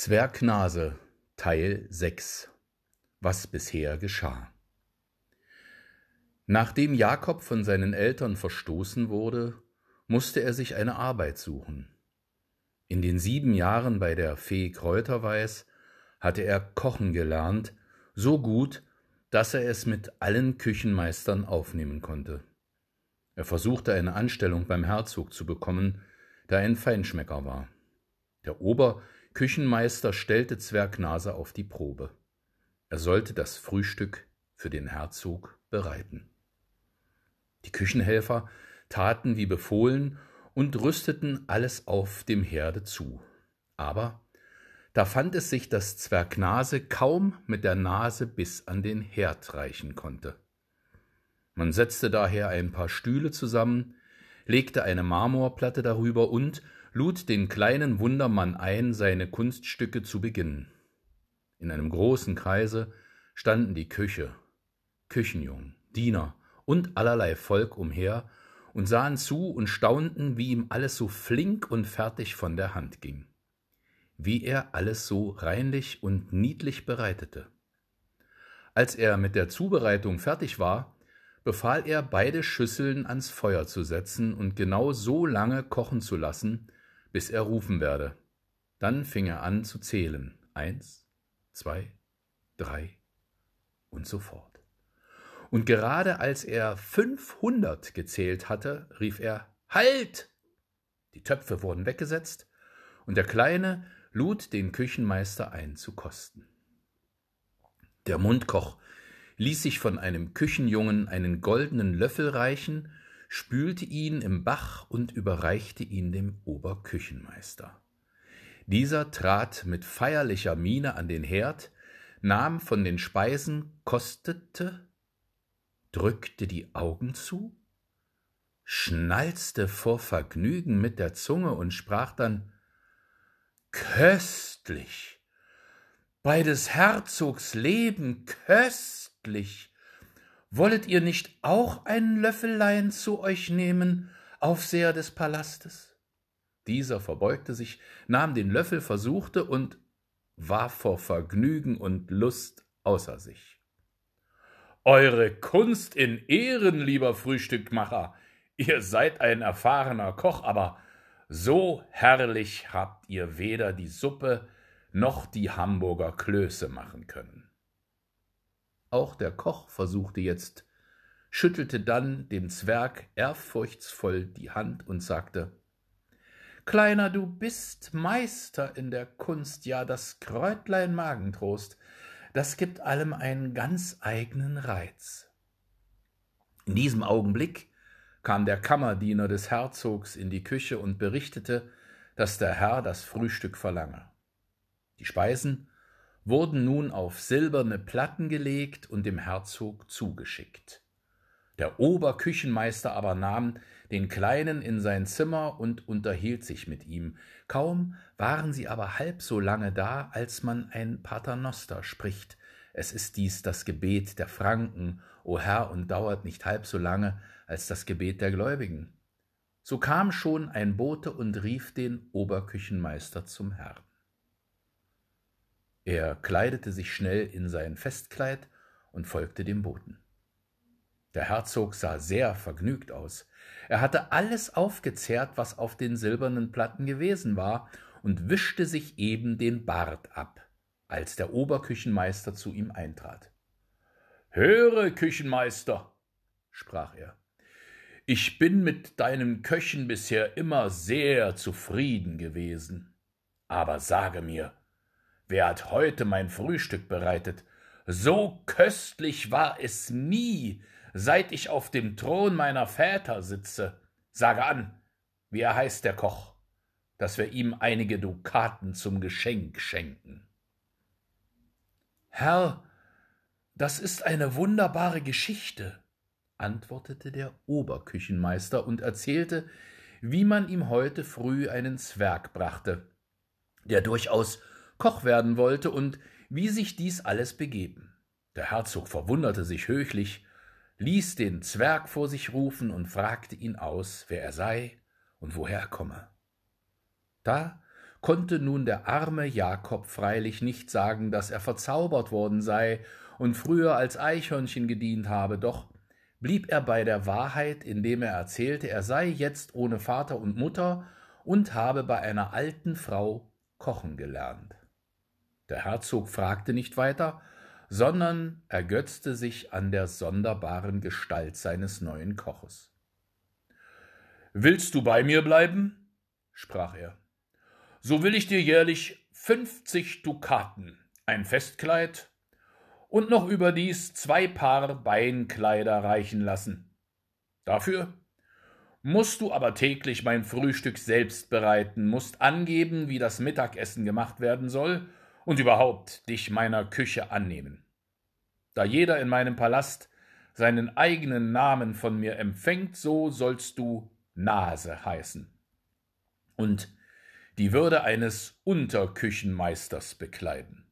Zwergnase Teil 6 Was bisher geschah Nachdem Jakob von seinen Eltern verstoßen wurde, musste er sich eine Arbeit suchen. In den sieben Jahren bei der Fee Kräuterweiß hatte er kochen gelernt, so gut, dass er es mit allen Küchenmeistern aufnehmen konnte. Er versuchte eine Anstellung beim Herzog zu bekommen, da er ein Feinschmecker war. Der Oberküchenmeister stellte Zwergnase auf die Probe. Er sollte das Frühstück für den Herzog bereiten. Die Küchenhelfer taten wie befohlen und rüsteten alles auf dem Herde zu. Aber da fand es sich, dass Zwergnase kaum mit der Nase bis an den Herd reichen konnte. Man setzte daher ein paar Stühle zusammen, legte eine Marmorplatte darüber und lud den kleinen Wundermann ein, seine Kunststücke zu beginnen. In einem großen Kreise standen die Küche, Küchenjungen, Diener und allerlei Volk umher und sahen zu und staunten, wie ihm alles so flink und fertig von der Hand ging, wie er alles so reinlich und niedlich bereitete. Als er mit der Zubereitung fertig war, befahl er, beide Schüsseln ans Feuer zu setzen und genau so lange kochen zu lassen, bis er rufen werde. Dann fing er an zu zählen. Eins, zwei, drei und so fort. Und gerade als er fünfhundert gezählt hatte, rief er Halt. Die Töpfe wurden weggesetzt, und der Kleine lud den Küchenmeister ein zu kosten. Der Mundkoch ließ sich von einem Küchenjungen einen goldenen Löffel reichen, spülte ihn im Bach und überreichte ihn dem Oberküchenmeister. Dieser trat mit feierlicher Miene an den Herd, nahm von den Speisen, kostete, drückte die Augen zu, schnalzte vor Vergnügen mit der Zunge und sprach dann Köstlich, bei des Herzogs Leben köstlich. Wollet ihr nicht auch ein Löffelein zu euch nehmen, Aufseher des Palastes? Dieser verbeugte sich, nahm den Löffel, versuchte und war vor Vergnügen und Lust außer sich. Eure Kunst in Ehren, lieber Frühstückmacher, ihr seid ein erfahrener Koch, aber so herrlich habt ihr weder die Suppe noch die Hamburger Klöße machen können. Auch der Koch versuchte jetzt, schüttelte dann dem Zwerg ehrfurchtsvoll die Hand und sagte Kleiner, du bist Meister in der Kunst, ja, das Kräutlein Magentrost, das gibt allem einen ganz eigenen Reiz. In diesem Augenblick kam der Kammerdiener des Herzogs in die Küche und berichtete, dass der Herr das Frühstück verlange. Die Speisen wurden nun auf silberne Platten gelegt und dem Herzog zugeschickt. Der Oberküchenmeister aber nahm den Kleinen in sein Zimmer und unterhielt sich mit ihm. Kaum waren sie aber halb so lange da, als man ein Paternoster spricht. Es ist dies das Gebet der Franken, o Herr, und dauert nicht halb so lange als das Gebet der Gläubigen. So kam schon ein Bote und rief den Oberküchenmeister zum Herrn. Er kleidete sich schnell in sein Festkleid und folgte dem Boten. Der Herzog sah sehr vergnügt aus. Er hatte alles aufgezehrt, was auf den silbernen Platten gewesen war, und wischte sich eben den Bart ab, als der Oberküchenmeister zu ihm eintrat. Höre, Küchenmeister, sprach er, ich bin mit deinem Köchen bisher immer sehr zufrieden gewesen. Aber sage mir, Wer hat heute mein Frühstück bereitet? So köstlich war es nie, seit ich auf dem Thron meiner Väter sitze. Sage an, wie er heißt der Koch, dass wir ihm einige Dukaten zum Geschenk schenken. Herr, das ist eine wunderbare Geschichte, antwortete der Oberküchenmeister und erzählte, wie man ihm heute früh einen Zwerg brachte, der durchaus Koch werden wollte und wie sich dies alles begeben. Der Herzog verwunderte sich höchlich, ließ den Zwerg vor sich rufen und fragte ihn aus, wer er sei und woher er komme. Da konnte nun der arme Jakob freilich nicht sagen, dass er verzaubert worden sei und früher als Eichhörnchen gedient habe, doch blieb er bei der Wahrheit, indem er erzählte, er sei jetzt ohne Vater und Mutter und habe bei einer alten Frau kochen gelernt. Der Herzog fragte nicht weiter, sondern ergötzte sich an der sonderbaren Gestalt seines neuen Koches. Willst du bei mir bleiben? sprach er. So will ich dir jährlich fünfzig Dukaten, ein Festkleid und noch überdies zwei Paar Beinkleider reichen lassen. Dafür musst du aber täglich mein Frühstück selbst bereiten, musst angeben, wie das Mittagessen gemacht werden soll und überhaupt dich meiner Küche annehmen. Da jeder in meinem Palast seinen eigenen Namen von mir empfängt, so sollst du Nase heißen und die Würde eines Unterküchenmeisters bekleiden.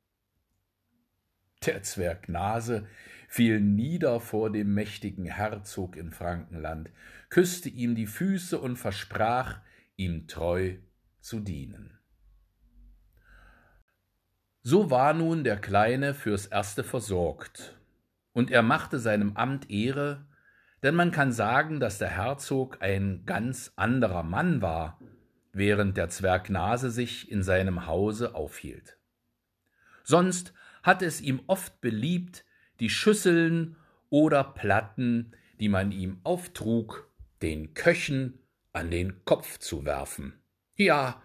Der Zwerg Nase fiel nieder vor dem mächtigen Herzog in Frankenland, küsste ihm die Füße und versprach, ihm treu zu dienen. So war nun der Kleine fürs Erste versorgt, und er machte seinem Amt Ehre, denn man kann sagen, dass der Herzog ein ganz anderer Mann war, während der Zwerg Nase sich in seinem Hause aufhielt. Sonst hat es ihm oft beliebt, die Schüsseln oder Platten, die man ihm auftrug, den Köchen an den Kopf zu werfen. Ja,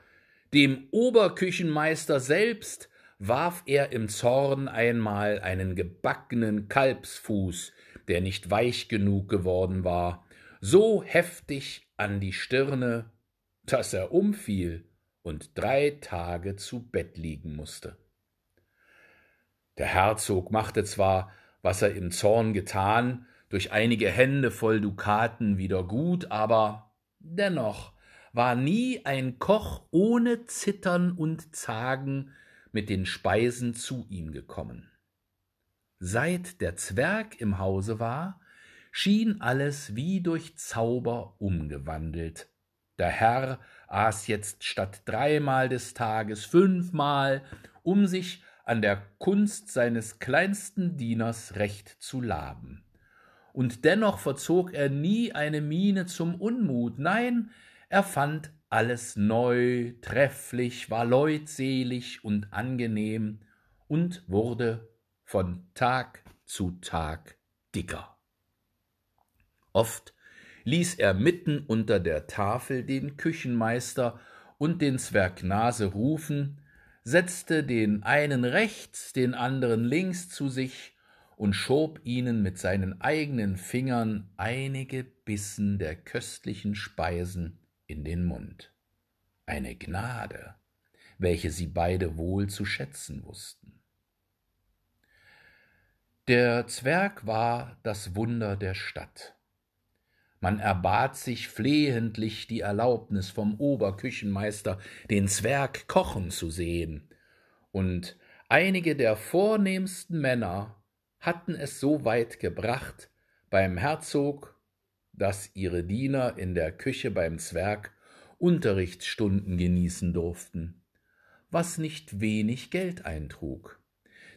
dem Oberküchenmeister selbst warf er im Zorn einmal einen gebackenen Kalbsfuß, der nicht weich genug geworden war, so heftig an die Stirne, dass er umfiel und drei Tage zu Bett liegen musste. Der Herzog machte zwar, was er im Zorn getan, durch einige Hände voll Dukaten wieder gut, aber dennoch war nie ein Koch ohne Zittern und Zagen mit den Speisen zu ihm gekommen. Seit der Zwerg im Hause war, schien alles wie durch Zauber umgewandelt. Der Herr aß jetzt statt dreimal des Tages fünfmal, um sich an der Kunst seines kleinsten Dieners recht zu laben. Und dennoch verzog er nie eine Miene zum Unmut, nein, er fand alles neu, trefflich, war leutselig und angenehm und wurde von Tag zu Tag dicker. Oft ließ er mitten unter der Tafel den Küchenmeister und den Zwerg Nase rufen, setzte den einen rechts, den anderen links zu sich und schob ihnen mit seinen eigenen Fingern einige Bissen der köstlichen Speisen in den Mund. Eine Gnade, welche sie beide wohl zu schätzen wussten. Der Zwerg war das Wunder der Stadt. Man erbat sich flehentlich die Erlaubnis vom Oberküchenmeister, den Zwerg kochen zu sehen, und einige der vornehmsten Männer hatten es so weit gebracht beim Herzog, dass ihre Diener in der Küche beim Zwerg Unterrichtsstunden genießen durften, was nicht wenig Geld eintrug,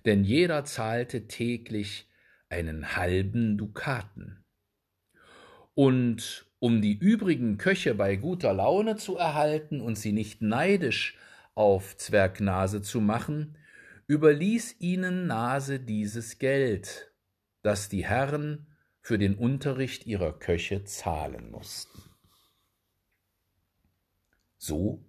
denn jeder zahlte täglich einen halben Dukaten. Und um die übrigen Köche bei guter Laune zu erhalten und sie nicht neidisch auf Zwergnase zu machen, überließ ihnen Nase dieses Geld, das die Herren für den Unterricht ihrer Köche zahlen mussten. So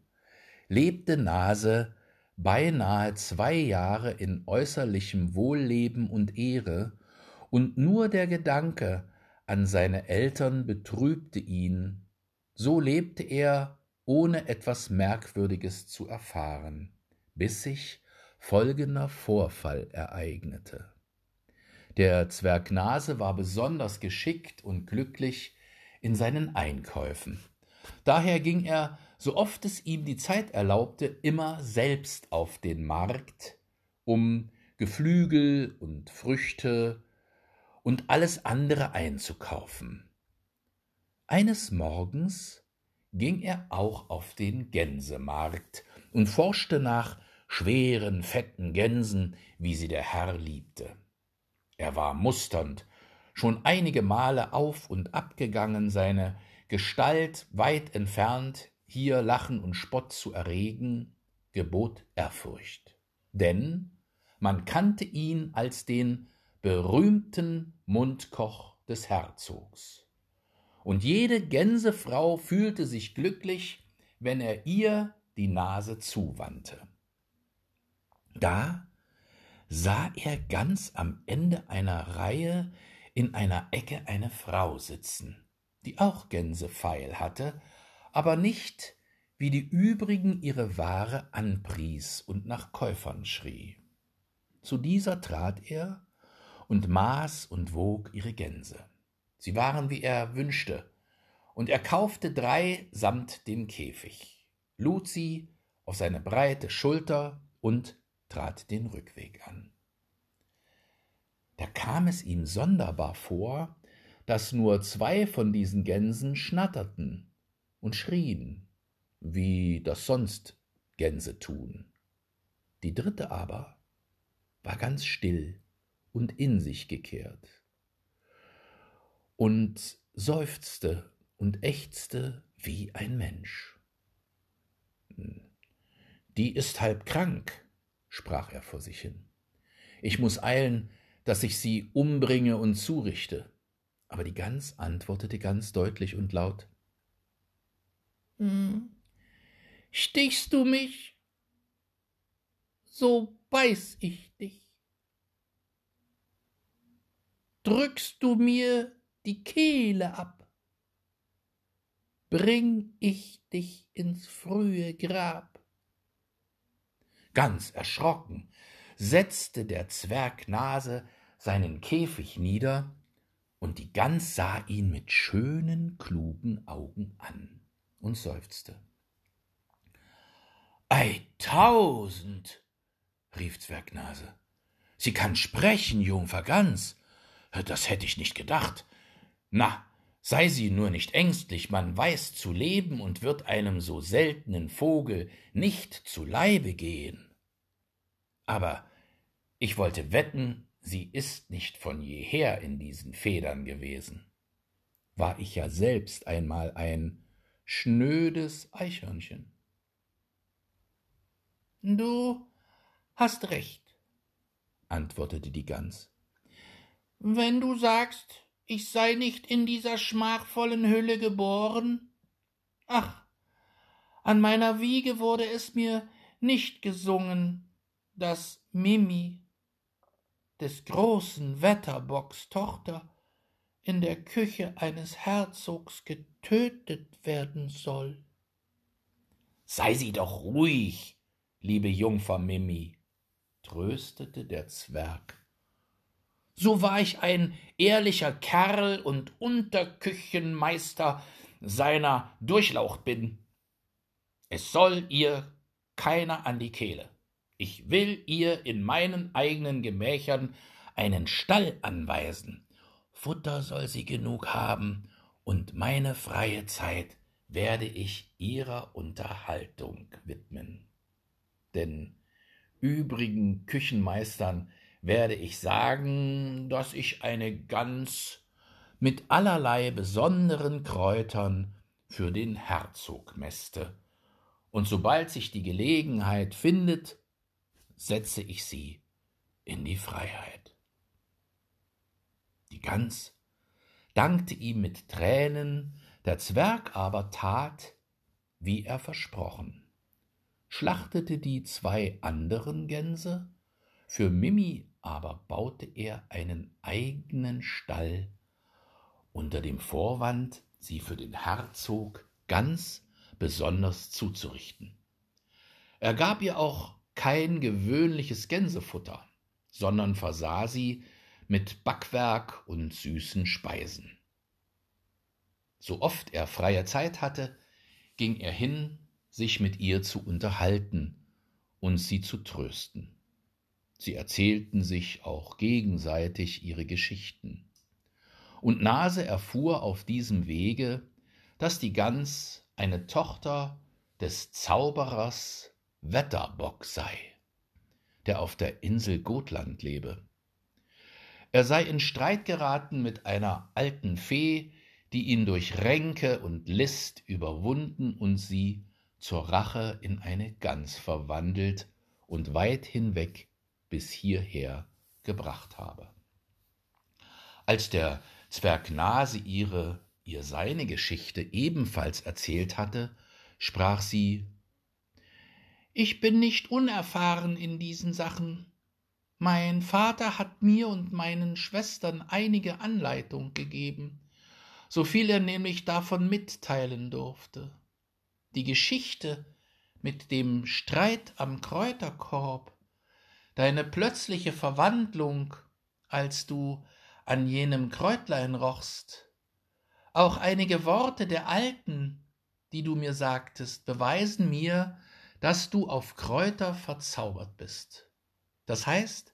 lebte Nase beinahe zwei Jahre in äußerlichem Wohlleben und Ehre, und nur der Gedanke an seine Eltern betrübte ihn, so lebte er, ohne etwas Merkwürdiges zu erfahren, bis sich folgender Vorfall ereignete. Der Zwerg Nase war besonders geschickt und glücklich in seinen Einkäufen. Daher ging er, so oft es ihm die Zeit erlaubte, immer selbst auf den Markt, um Geflügel und Früchte und alles andere einzukaufen. Eines Morgens ging er auch auf den Gänsemarkt, und forschte nach schweren, fetten Gänsen, wie sie der Herr liebte. Er war musternd, schon einige Male auf und abgegangen, seine Gestalt weit entfernt, hier Lachen und Spott zu erregen, gebot Ehrfurcht. Denn man kannte ihn als den berühmten Mundkoch des Herzogs. Und jede Gänsefrau fühlte sich glücklich, wenn er ihr die Nase zuwandte. Da sah er ganz am Ende einer Reihe in einer Ecke eine Frau sitzen, die auch Gänsefeil hatte, aber nicht wie die übrigen ihre Ware anpries und nach Käufern schrie. Zu dieser trat er und maß und wog ihre Gänse. Sie waren, wie er wünschte, und er kaufte drei samt dem Käfig, lud sie auf seine breite Schulter und trat den Rückweg an. Da kam es ihm sonderbar vor, dass nur zwei von diesen Gänsen schnatterten und schrien, wie das sonst Gänse tun. Die dritte aber war ganz still und in sich gekehrt und seufzte und ächzte wie ein Mensch. Die ist halb krank, sprach er vor sich hin. Ich muss eilen, dass ich sie umbringe und zurichte. Aber die Gans antwortete ganz deutlich und laut hm, Stichst du mich, so beiß ich dich. Drückst du mir die Kehle ab, bring ich dich ins frühe Grab. Ganz erschrocken setzte der Zwerg Nase seinen Käfig nieder, und die Gans sah ihn mit schönen, klugen Augen an und seufzte. Ei tausend, rief Zwergnase, sie kann sprechen, Jungfer Gans. Das hätte ich nicht gedacht. Na, sei sie nur nicht ängstlich, man weiß zu leben und wird einem so seltenen Vogel nicht zu Leibe gehen. Aber ich wollte wetten, sie ist nicht von jeher in diesen Federn gewesen. War ich ja selbst einmal ein schnödes Eichhörnchen. Du hast recht, antwortete die Gans. Wenn du sagst, ich sei nicht in dieser schmachvollen Hülle geboren, ach, an meiner Wiege wurde es mir nicht gesungen, dass Mimi des großen Wetterbocks Tochter in der Küche eines Herzogs getötet werden soll. Sei sie doch ruhig, liebe Jungfer Mimi, tröstete der Zwerg. So war ich ein ehrlicher Kerl und Unterküchenmeister seiner Durchlaucht bin. Es soll ihr keiner an die Kehle. Ich will ihr in meinen eigenen Gemächern einen Stall anweisen. Futter soll sie genug haben, und meine freie Zeit werde ich ihrer Unterhaltung widmen. Denn übrigen Küchenmeistern werde ich sagen, dass ich eine Gans mit allerlei besonderen Kräutern für den Herzog mäste, und sobald sich die Gelegenheit findet, setze ich sie in die Freiheit. Die Gans dankte ihm mit Tränen, der Zwerg aber tat, wie er versprochen, schlachtete die zwei anderen Gänse, für Mimi aber baute er einen eigenen Stall unter dem Vorwand, sie für den Herzog ganz besonders zuzurichten. Er gab ihr auch kein gewöhnliches Gänsefutter, sondern versah sie mit Backwerk und süßen Speisen. So oft er freie Zeit hatte, ging er hin, sich mit ihr zu unterhalten und sie zu trösten. Sie erzählten sich auch gegenseitig ihre Geschichten. Und Nase erfuhr auf diesem Wege, dass die Gans eine Tochter des Zauberers Wetterbock sei, der auf der Insel Gotland lebe. Er sei in Streit geraten mit einer alten Fee, die ihn durch Ränke und List überwunden und sie zur Rache in eine Gans verwandelt und weit hinweg bis hierher gebracht habe. Als der Zwerg Nase ihre, ihr seine Geschichte ebenfalls erzählt hatte, sprach sie Ich bin nicht unerfahren in diesen Sachen. Mein Vater hat mir und meinen Schwestern einige Anleitung gegeben, so viel er nämlich davon mitteilen durfte. Die Geschichte mit dem Streit am Kräuterkorb, deine plötzliche Verwandlung, als du an jenem Kräutlein rochst, auch einige Worte der Alten, die du mir sagtest, beweisen mir, dass du auf Kräuter verzaubert bist. Das heißt,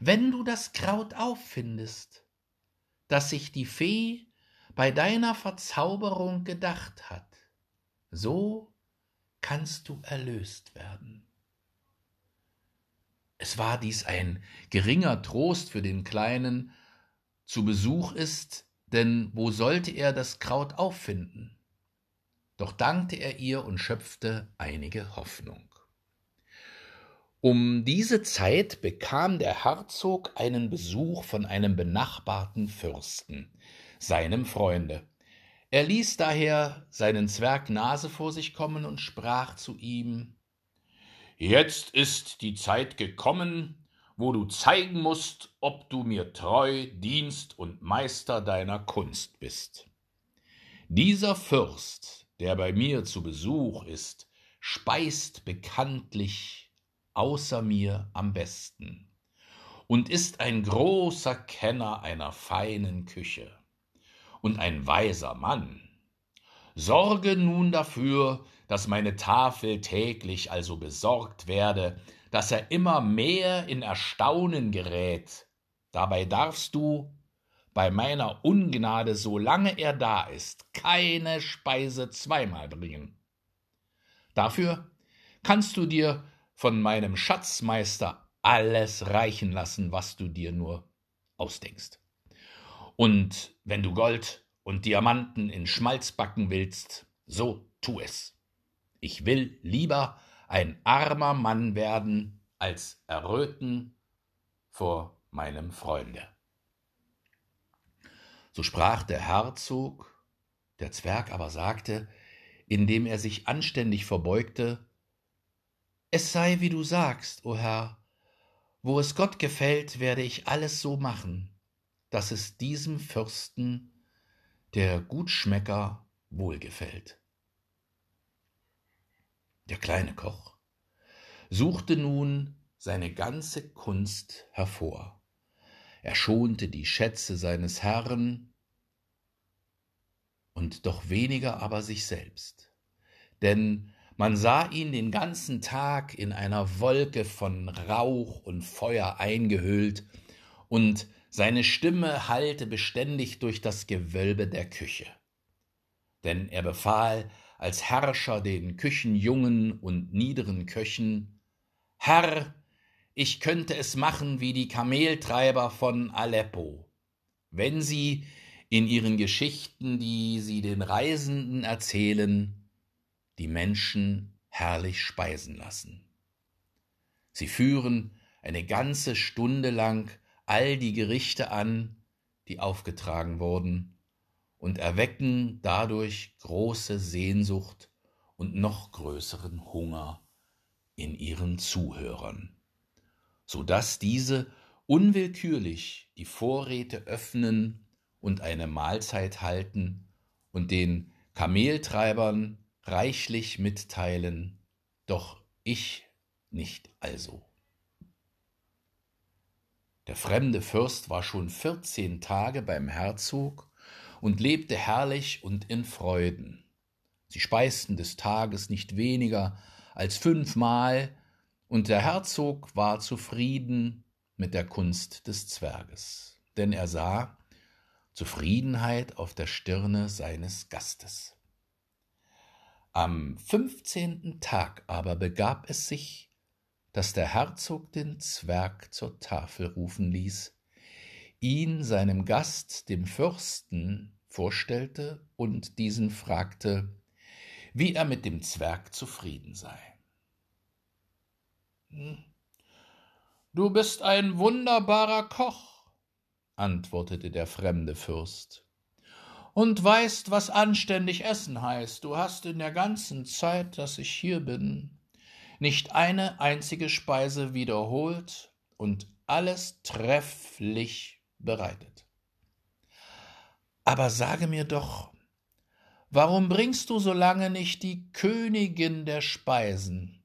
wenn du das Kraut auffindest, das sich die Fee bei deiner Verzauberung gedacht hat, so kannst du erlöst werden. Es war dies ein geringer Trost für den Kleinen, zu Besuch ist, denn wo sollte er das Kraut auffinden? Doch dankte er ihr und schöpfte einige Hoffnung. Um diese Zeit bekam der Herzog einen Besuch von einem benachbarten Fürsten, seinem Freunde. Er ließ daher seinen Zwerg Nase vor sich kommen und sprach zu ihm Jetzt ist die Zeit gekommen, wo du zeigen musst, ob du mir treu Dienst und Meister deiner Kunst bist. Dieser Fürst, der bei mir zu Besuch ist, speist bekanntlich außer mir am besten und ist ein großer Kenner einer feinen Küche und ein weiser Mann. Sorge nun dafür, dass meine Tafel täglich also besorgt werde, dass er immer mehr in Erstaunen gerät. Dabei darfst du bei meiner Ungnade, solange er da ist, keine Speise zweimal bringen. Dafür kannst du dir von meinem Schatzmeister alles reichen lassen, was du dir nur ausdenkst. Und wenn du Gold und Diamanten in Schmalz backen willst, so tu es. Ich will lieber ein armer Mann werden, als erröten vor meinem Freunde. So sprach der Herzog, der Zwerg aber sagte, indem er sich anständig verbeugte, es sei, wie du sagst, o Herr, wo es Gott gefällt, werde ich alles so machen, dass es diesem Fürsten, der Gutschmecker, wohlgefällt. Der kleine Koch suchte nun seine ganze Kunst hervor. Er schonte die Schätze seines Herrn und doch weniger aber sich selbst. Denn man sah ihn den ganzen Tag in einer Wolke von Rauch und Feuer eingehüllt, und seine Stimme hallte beständig durch das Gewölbe der Küche. Denn er befahl als Herrscher den Küchenjungen und niederen Köchen. Herr, ich könnte es machen wie die Kameltreiber von Aleppo, wenn sie in ihren Geschichten, die sie den Reisenden erzählen, die Menschen herrlich speisen lassen. Sie führen eine ganze Stunde lang all die Gerichte an, die aufgetragen wurden, und erwecken dadurch große Sehnsucht und noch größeren Hunger in ihren Zuhörern, so dass diese unwillkürlich die Vorräte öffnen und eine Mahlzeit halten und den Kameltreibern reichlich mitteilen, doch ich nicht also. Der fremde Fürst war schon vierzehn Tage beim Herzog und lebte herrlich und in Freuden. Sie speisten des Tages nicht weniger als fünfmal, und der Herzog war zufrieden mit der Kunst des Zwerges, denn er sah Zufriedenheit auf der Stirne seines Gastes. Am fünfzehnten Tag aber begab es sich, dass der Herzog den Zwerg zur Tafel rufen ließ, ihn seinem Gast, dem Fürsten, vorstellte und diesen fragte, wie er mit dem Zwerg zufrieden sei. Hm. Du bist ein wunderbarer Koch, antwortete der fremde Fürst, und weißt, was anständig essen heißt. Du hast in der ganzen Zeit, dass ich hier bin, nicht eine einzige Speise wiederholt und alles trefflich bereitet. Aber sage mir doch, warum bringst du so lange nicht die Königin der Speisen,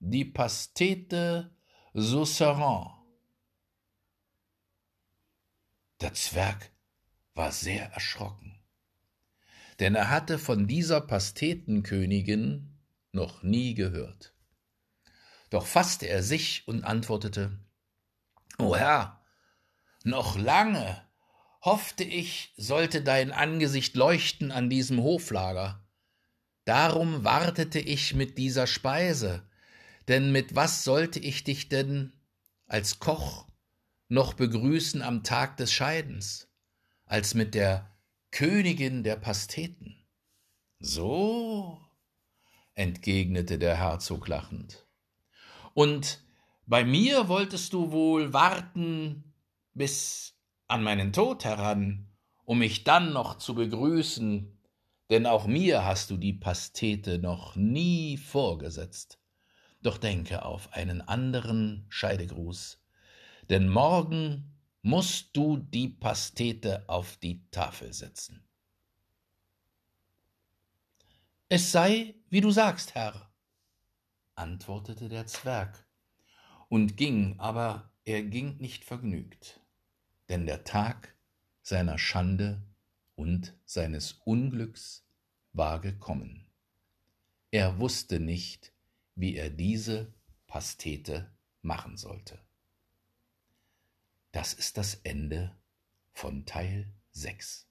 die Pastete Sausserin? Der Zwerg war sehr erschrocken, denn er hatte von dieser Pastetenkönigin noch nie gehört. Doch fasste er sich und antwortete O Herr, noch lange hoffte ich, sollte dein Angesicht leuchten an diesem Hoflager. Darum wartete ich mit dieser Speise, denn mit was sollte ich dich denn als Koch noch begrüßen am Tag des Scheidens, als mit der Königin der Pasteten? So, entgegnete der Herzog lachend. Und bei mir wolltest du wohl warten bis an meinen Tod heran, um mich dann noch zu begrüßen, denn auch mir hast du die Pastete noch nie vorgesetzt. Doch denke auf einen anderen Scheidegruß, denn morgen musst du die Pastete auf die Tafel setzen. Es sei, wie du sagst, Herr, antwortete der Zwerg und ging, aber er ging nicht vergnügt, denn der Tag seiner Schande und seines Unglücks war gekommen. Er wusste nicht, wie er diese Pastete machen sollte. Das ist das Ende von Teil 6.